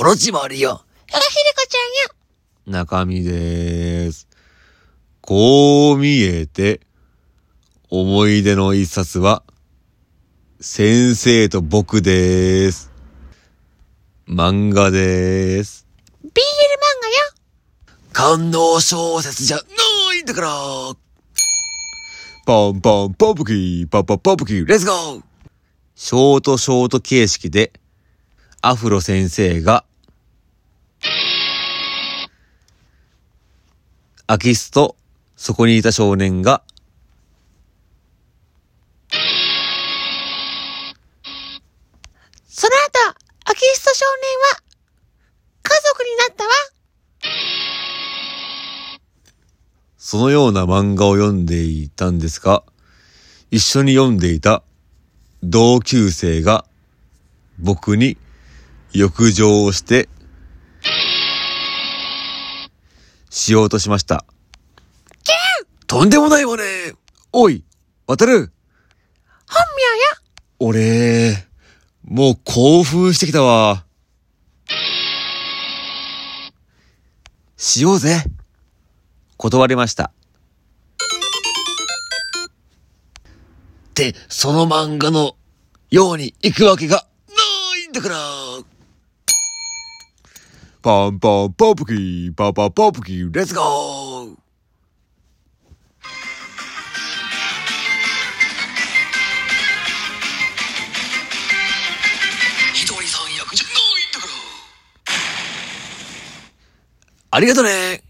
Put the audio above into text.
コロチマリよ。あ、ひでこちゃんよ。中身でーす。こう見えて、思い出の一冊は、先生と僕でーす。漫画でーす。BL 漫画よ。感動小説じゃないんだから。ポンポンポンプキー、ポンポンポンプキー、レッツゴーショートショート形式で、アフロ先生が、空き巣とそこにいた少年が、その後、アキスト少年は、家族になったわ。そのような漫画を読んでいたんですが、一緒に読んでいた同級生が僕に浴場をして、しようとしました。とんでもないわね。おい、渡る本名よ。俺、もう興奮してきたわ。しようぜ。断りました。って、その漫画のように行くわけがないんだから。パンパンポンプキー、パンパンポンプキー、レッツゴー！ひとりさん役じゃないんだから。ありがとね